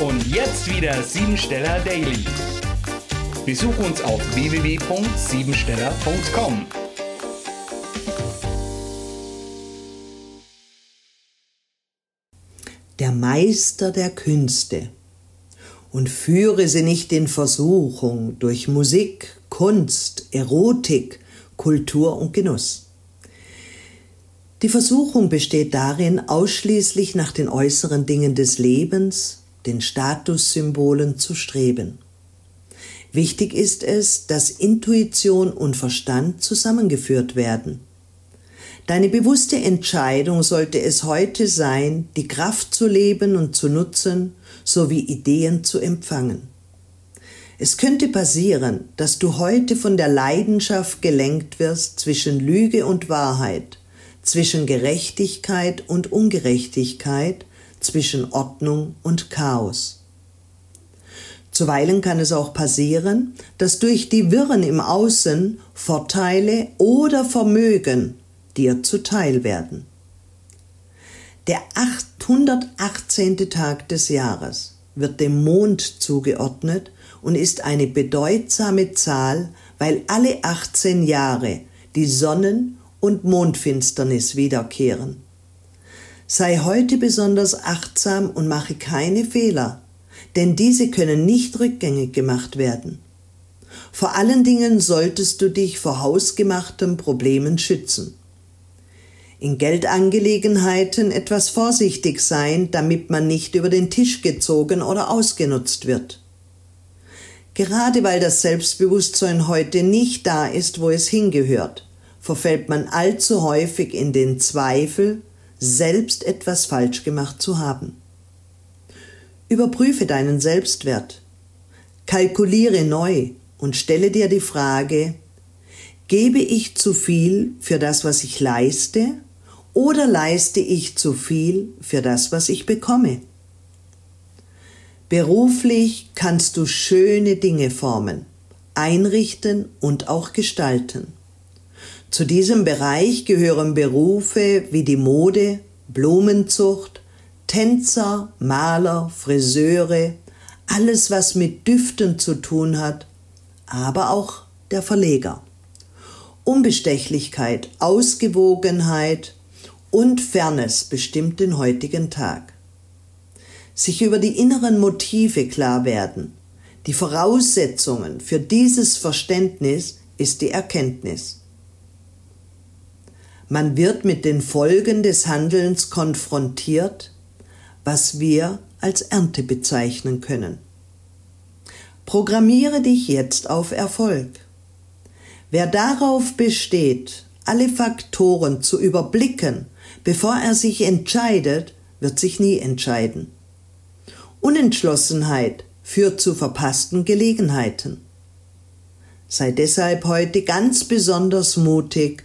Und jetzt wieder Siebensteller Daily. Besuch uns auf www.siebensteller.com. Der Meister der Künste. Und führe sie nicht in Versuchung durch Musik, Kunst, Erotik, Kultur und Genuss. Die Versuchung besteht darin, ausschließlich nach den äußeren Dingen des Lebens, den Statussymbolen zu streben. Wichtig ist es, dass Intuition und Verstand zusammengeführt werden. Deine bewusste Entscheidung sollte es heute sein, die Kraft zu leben und zu nutzen, sowie Ideen zu empfangen. Es könnte passieren, dass du heute von der Leidenschaft gelenkt wirst zwischen Lüge und Wahrheit, zwischen Gerechtigkeit und Ungerechtigkeit, zwischen Ordnung und Chaos. Zuweilen kann es auch passieren, dass durch die Wirren im Außen Vorteile oder Vermögen dir zuteil werden. Der 818. Tag des Jahres wird dem Mond zugeordnet und ist eine bedeutsame Zahl, weil alle 18 Jahre die Sonnen- und Mondfinsternis wiederkehren. Sei heute besonders achtsam und mache keine Fehler, denn diese können nicht rückgängig gemacht werden. Vor allen Dingen solltest du dich vor hausgemachten Problemen schützen. In Geldangelegenheiten etwas vorsichtig sein, damit man nicht über den Tisch gezogen oder ausgenutzt wird. Gerade weil das Selbstbewusstsein heute nicht da ist, wo es hingehört, verfällt man allzu häufig in den Zweifel, selbst etwas falsch gemacht zu haben. Überprüfe deinen Selbstwert. Kalkuliere neu und stelle dir die Frage, gebe ich zu viel für das, was ich leiste, oder leiste ich zu viel für das, was ich bekomme? Beruflich kannst du schöne Dinge formen, einrichten und auch gestalten. Zu diesem Bereich gehören Berufe wie die Mode, Blumenzucht, Tänzer, Maler, Friseure, alles was mit Düften zu tun hat, aber auch der Verleger. Unbestechlichkeit, Ausgewogenheit und Fairness bestimmt den heutigen Tag. Sich über die inneren Motive klar werden. Die Voraussetzungen für dieses Verständnis ist die Erkenntnis. Man wird mit den Folgen des Handelns konfrontiert, was wir als Ernte bezeichnen können. Programmiere dich jetzt auf Erfolg. Wer darauf besteht, alle Faktoren zu überblicken, bevor er sich entscheidet, wird sich nie entscheiden. Unentschlossenheit führt zu verpassten Gelegenheiten. Sei deshalb heute ganz besonders mutig